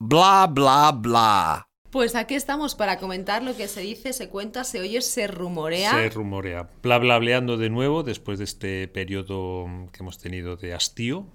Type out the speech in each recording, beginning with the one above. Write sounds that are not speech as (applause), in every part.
Bla, bla, bla. Pues aquí estamos para comentar lo que se dice, se cuenta, se oye, se rumorea. Se rumorea. Bla, bla, bleando de nuevo después de este periodo que hemos tenido de hastío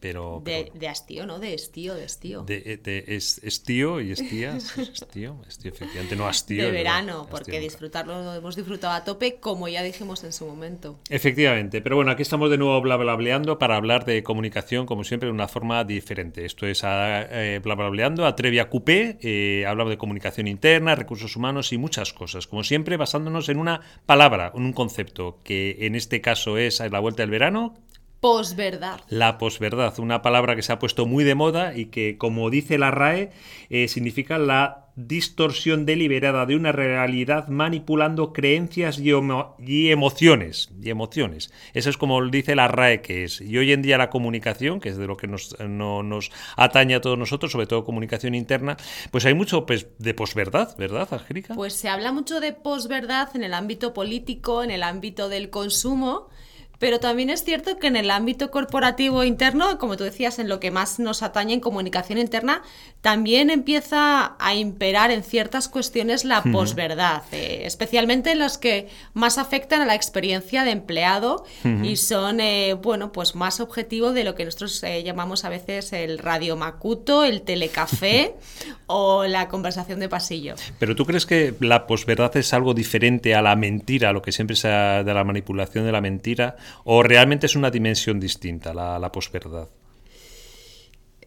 pero, de, de, hastío, ¿no? De estío, de estío. De, eh, de es, estío y estías. Estío, estío, efectivamente, no hastío. De verano, porque disfrutarlo lo hemos disfrutado a tope, como ya dijimos en su momento. Efectivamente, pero bueno, aquí estamos de nuevo blablableando para hablar de comunicación, como siempre, de una forma diferente. Esto es a, eh, blablableando, Atrevia Coupé, eh, hablamos de comunicación interna, recursos humanos y muchas cosas. Como siempre, basándonos en una palabra, en un concepto, que en este caso es a la vuelta del verano, Posverdad. La posverdad, una palabra que se ha puesto muy de moda y que, como dice la RAE, eh, significa la distorsión deliberada de una realidad manipulando creencias y, emociones. Y emociones. Eso es como dice la RAE que es. Y hoy en día la comunicación, que es de lo que nos, nos atañe a todos nosotros, sobre todo comunicación interna, pues hay mucho pues, de posverdad, ¿verdad, Angélica? Pues se habla mucho de posverdad en el ámbito político, en el ámbito del consumo pero también es cierto que en el ámbito corporativo interno, como tú decías, en lo que más nos atañe en comunicación interna, también empieza a imperar en ciertas cuestiones la posverdad, eh, especialmente en las que más afectan a la experiencia de empleado y son, eh, bueno, pues más objetivo de lo que nosotros eh, llamamos a veces el radio macuto, el telecafé (laughs) o la conversación de pasillo. Pero tú crees que la posverdad es algo diferente a la mentira, lo que siempre se ha de la manipulación de la mentira? ¿O realmente es una dimensión distinta la, la posverdad?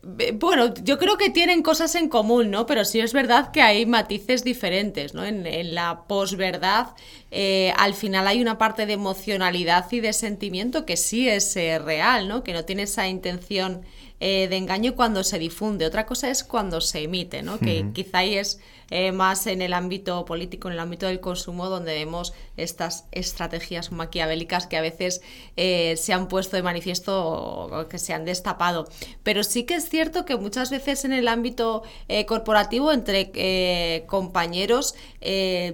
Bueno, yo creo que tienen cosas en común, ¿no? Pero sí es verdad que hay matices diferentes, ¿no? En, la posverdad, eh, al final hay una parte de emocionalidad y de sentimiento que sí es eh, real, ¿no? Que no tiene esa intención eh, de engaño cuando se difunde. Otra cosa es cuando se emite, ¿no? Que quizá ahí es eh, más en el ámbito político, en el ámbito del consumo, donde vemos estas estrategias maquiavélicas que a veces eh, se han puesto de manifiesto o que se han destapado. Pero sí que es cierto que muchas veces en el ámbito eh, corporativo, entre compañeros,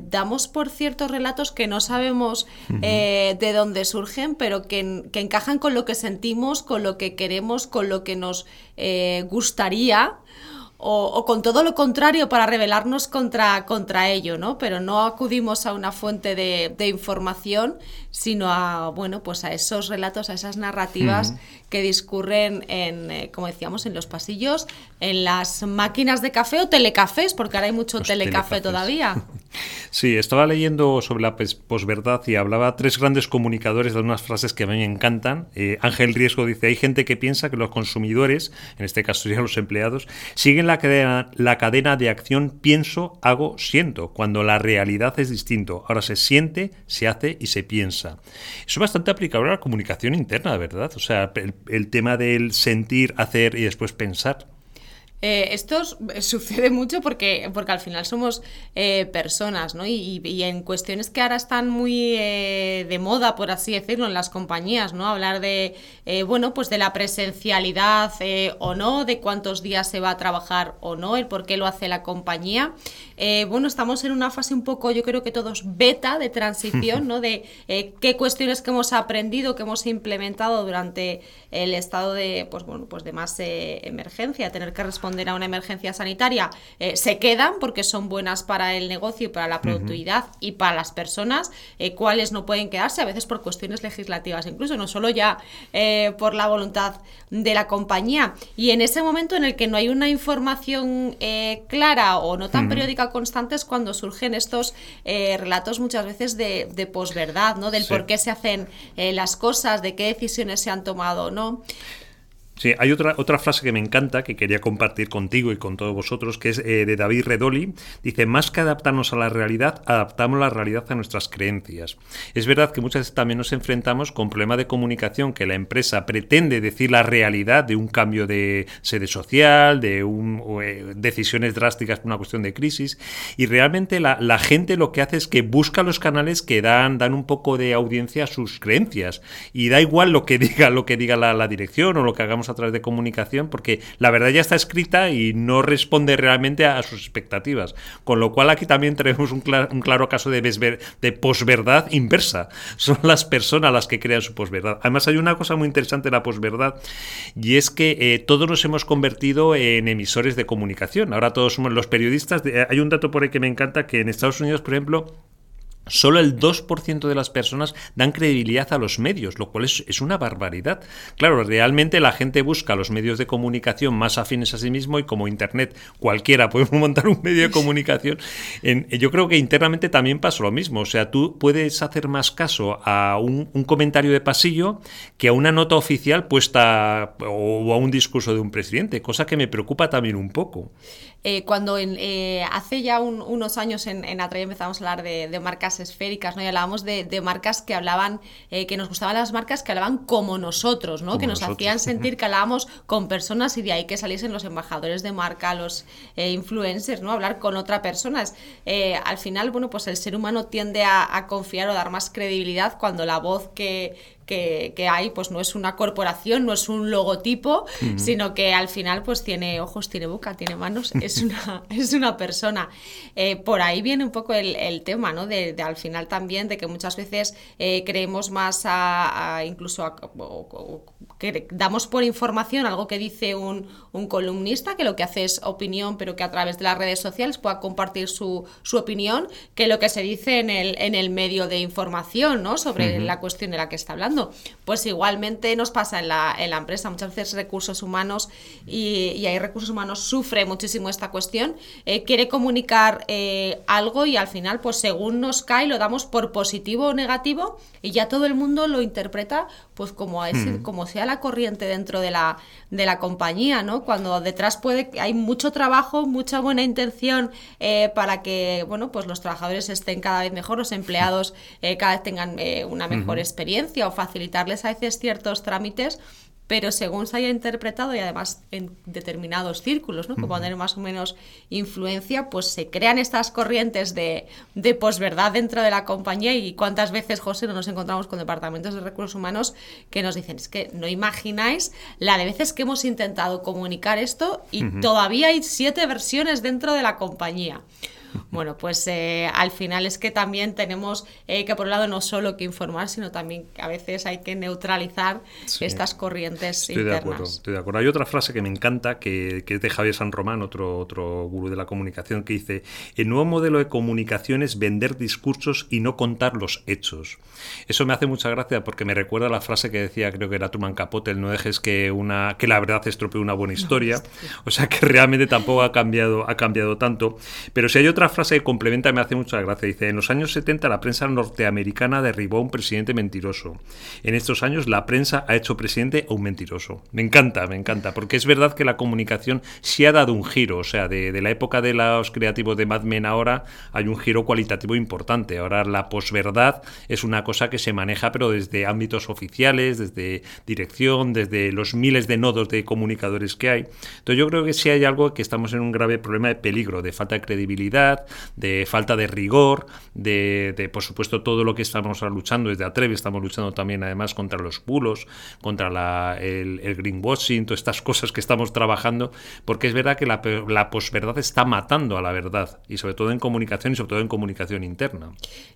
damos por ciertos relatos que no sabemos de dónde surgen, pero que, que encajan con lo que sentimos, con lo que queremos, con lo que nos gustaría o, con todo lo contrario para rebelarnos contra, contra ello, ¿no? Pero no acudimos a una fuente de, de información, sino a, bueno, pues a esos relatos, a esas narrativas que discurren en, eh, como decíamos, en los pasillos, en las máquinas de café o telecafés, porque ahora hay mucho telecafé todavía. (laughs) Sí, estaba leyendo sobre la posverdad y hablaba tres grandes comunicadores de unas frases que a mí me encantan. Eh, Ángel Riesgo dice, hay gente que piensa que los consumidores, en este caso serían los empleados, siguen la cadena, la cadena de acción pienso, hago, siento, cuando la realidad es distinto. Ahora se siente, se hace y se piensa. Eso es bastante aplicable a la comunicación interna, ¿verdad? O sea, el tema del sentir, hacer y después pensar. Eh, esto (laughs) sucede mucho porque, porque al final somos eh, personas, ¿no? Y, en cuestiones que ahora están muy eh, de moda, por así decirlo, en las compañías, ¿no? Hablar de, bueno, pues de la presencialidad o no, de cuántos días se va a trabajar o no, el por qué lo hace la compañía. bueno, estamos en una fase un poco, yo creo que todos beta de transición, ¿no? De qué cuestiones que hemos aprendido, que hemos implementado durante el estado de, pues bueno, pues de más emergencia, tener que responder a una emergencia sanitaria eh, se quedan porque son buenas para el negocio y para la productividad y para las personas, eh, cuáles no pueden quedarse, a veces por cuestiones legislativas, incluso no solo ya eh, por la voluntad de la compañía. Y en ese momento en el que no hay una información clara o no tan periódica constante es cuando surgen estos relatos muchas veces de, posverdad, ¿no? del por qué se hacen las cosas, de qué decisiones se han tomado, ¿no? Sí, hay otra, otra frase que me encanta, que quería compartir contigo y con todos vosotros, que es eh, de David Redoli. Dice, más que adaptarnos a la realidad, adaptamos la realidad a nuestras creencias. Es verdad que muchas veces también nos enfrentamos con problemas de comunicación que la empresa pretende decir la realidad de un cambio de sede social, de eh, decisiones drásticas por una cuestión de crisis, y realmente la, gente lo que hace es que busca los canales que dan, dan un poco de audiencia a sus creencias, y da igual lo que diga, lo que diga la dirección o lo que hagamos a través de comunicación, porque la verdad ya está escrita y no responde realmente a, sus expectativas. Con lo cual aquí también tenemos un, claro caso de, de posverdad inversa. (laughs) Son las personas las que crean su posverdad. Además hay una cosa muy interesante en la posverdad y es que eh, todos nos hemos convertido en emisores de comunicación. Ahora todos somos los periodistas. Hay un dato por ahí que me encanta que en Estados Unidos, por ejemplo, Solo el 2% de las personas dan credibilidad a los medios, lo cual es, una barbaridad. Claro, realmente la gente busca los medios de comunicación más afines a sí mismo y como Internet cualquiera (laughs) puede montar un medio de comunicación, yo creo que internamente también pasa lo mismo. O sea, tú puedes hacer más caso a un, comentario de pasillo que a una nota oficial puesta o a un discurso de un presidente, cosa que me preocupa también un poco. Eh, cuando eh, hace ya unos años en, en empezamos a hablar de, marcas esféricas, ¿no? Y hablábamos de, marcas que hablaban, eh, que nos gustaban las marcas que hablaban como nosotros, ¿no? que nos hacían sentir que hablábamos con personas y de ahí que saliesen los embajadores de marca, los influencers, ¿no? Hablar con otra persona. al final, bueno, pues el ser humano tiende a confiar o dar más credibilidad cuando la voz que que, hay, pues no es una corporación, no es un logotipo, sino que al final pues tiene ojos, tiene boca, tiene manos, es (laughs) una, es una persona. Eh, por ahí viene un poco el, tema, ¿no? De, al final también de que muchas veces eh, creemos más a, incluso a, que damos por información algo que dice un, columnista, que lo que hace es opinión, pero que a través de las redes sociales pueda compartir su, opinión, que lo que se dice en el, en el medio de información, ¿no? Sobre la cuestión de la que está hablando. Pues igualmente nos pasa en la, en la empresa, muchas veces recursos humanos y, y hay recursos humanos sufre muchísimo esta cuestión, eh, quiere comunicar eh, algo y al final, pues según nos cae, lo damos por positivo o negativo y ya todo el mundo lo interpreta pues como, es, como sea la corriente dentro de la, de la compañía, ¿no? Cuando detrás puede hay mucho trabajo, mucha buena intención eh, para que, bueno, pues los trabajadores estén cada vez mejor, los empleados cada vez tengan una mejor experiencia o facilitarles a veces ciertos trámites, pero según se haya interpretado y además en determinados círculos, ¿no? que pueden tener más o menos influencia, pues se crean estas corrientes de, de posverdad dentro de la compañía y cuántas veces, José, no nos encontramos con departamentos de recursos humanos que nos dicen, es que no imagináis la de veces que hemos intentado comunicar esto y todavía hay siete versiones dentro de la compañía. Bueno, pues eh, al final es que también tenemos eh, que por un lado no solo que informar, sino también que a veces hay que neutralizar estas corrientes estoy internas. De acuerdo, estoy de acuerdo. Hay otra frase que me encanta, que, es de Javier San Román, otro, otro gurú de la comunicación, que dice, el nuevo modelo de comunicación es vender discursos y no contar los hechos. Eso me hace mucha gracia porque me recuerda a la frase que decía, creo que era Truman Capote, el no dejes que, una, que la verdad estropee una buena historia. o sea que realmente tampoco ha cambiado, ha cambiado tanto. Pero si hay otra frase que complementa me hace mucha gracia. Dice, en los años 70 la prensa norteamericana derribó a un presidente mentiroso. En estos años la prensa ha hecho presidente a un mentiroso. Me encanta, me encanta, porque es verdad que la comunicación sí ha dado un giro. O sea, de, la época de los creativos de Mad Men ahora hay un giro cualitativo importante. Ahora la posverdad es una cosa que se maneja pero desde ámbitos oficiales, desde dirección, desde los miles de nodos de comunicadores que hay. Entonces yo creo que sí hay algo que estamos en un grave problema de peligro, de falta de credibilidad, de falta de rigor, de, por supuesto todo lo que estamos luchando desde Atrevi, estamos luchando también además contra los bulos, contra la, el, greenwashing, todas estas cosas que estamos trabajando, porque es verdad que la, la posverdad está matando a la verdad, y sobre todo en comunicación y sobre todo en comunicación interna.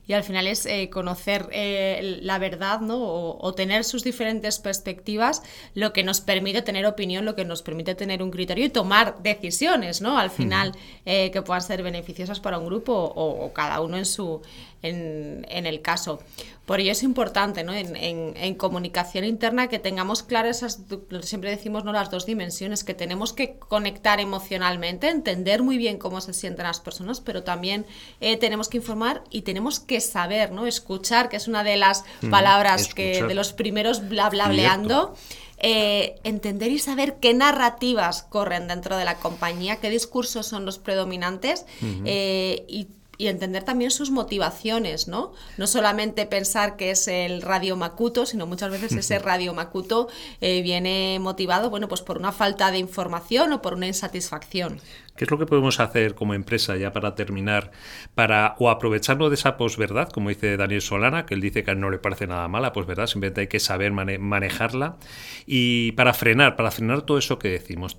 Y al final es eh, conocer eh, la verdad ¿no? O, tener sus diferentes perspectivas lo que nos permite tener opinión, lo que nos permite tener un criterio y tomar decisiones, ¿no? Al final, eh, que puedan ser beneficiosas para un grupo o, cada uno en su en, el caso. Por ello es importante ¿no? en, comunicación interna que tengamos claras esas, siempre decimos ¿no? las dos dimensiones, que tenemos que conectar emocionalmente, entender muy bien cómo se sienten las personas, pero también eh, tenemos que informar y tenemos que saber, ¿no? escuchar, que es una de las palabras que de los primeros bla bla bleando. Eh, entender y saber qué narrativas corren dentro de la compañía, qué discursos son los predominantes eh, y y entender también sus motivaciones, ¿no? No solamente pensar que es el radio Macuto, sino muchas veces ese radio Macuto eh, viene motivado, bueno, pues por una falta de información o por una insatisfacción. ¿Qué es lo que podemos hacer como empresa, ya para terminar, para o aprovecharnos de esa posverdad, como dice Daniel Solana, que él dice que no le parece nada mala, pues verdad, simplemente hay que saber manejarla, y para frenar, para frenar todo eso que decimos?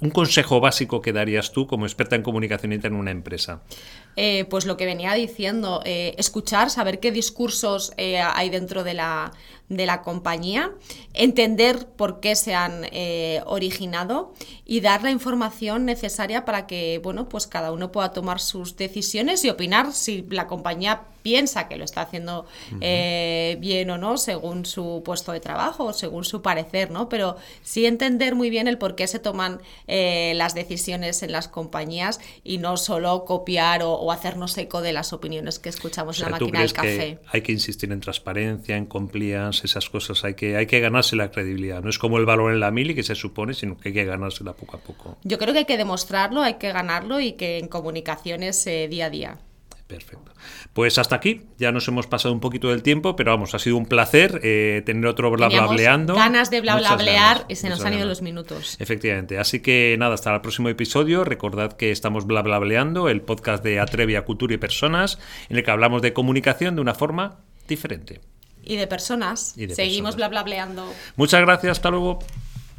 un consejo básico que darías tú como experta en comunicación interna en una empresa. Eh, pues lo que venía diciendo, eh, escuchar, saber qué discursos eh, hay dentro de la, de la compañía, entender por qué se han originado y dar la información necesaria para que bueno, pues cada uno pueda tomar sus decisiones y opinar si la compañía piensa que lo está haciendo bien o no según su puesto de trabajo o según su parecer, ¿no? Pero sí entender muy bien el por qué se toman las decisiones en las compañías y no solo copiar o hacernos eco de las opiniones que escuchamos en la máquina del café. hay que insistir en transparencia, en compliance, esas cosas, hay que, hay que ganarse la credibilidad. No es como el valor en la mili que se supone, sino que hay que ganársela poco a poco. Yo creo que hay que demostrarlo, hay que ganarlo y que en comunicaciones eh, día a día. Perfecto. Pues hasta aquí, ya nos hemos pasado un poquito del tiempo, pero vamos, ha sido un placer eh, tener otro bla bla bleando. ganas de bla bla blear y se nos han ido los minutos. Efectivamente, así que nada, hasta el próximo episodio. Recordad que estamos bla bla bleando, el podcast de Atrevia Cultura y Personas, en el que hablamos de comunicación de una forma diferente. Y de personas. Seguimos bla bla bleando. Muchas gracias, hasta luego.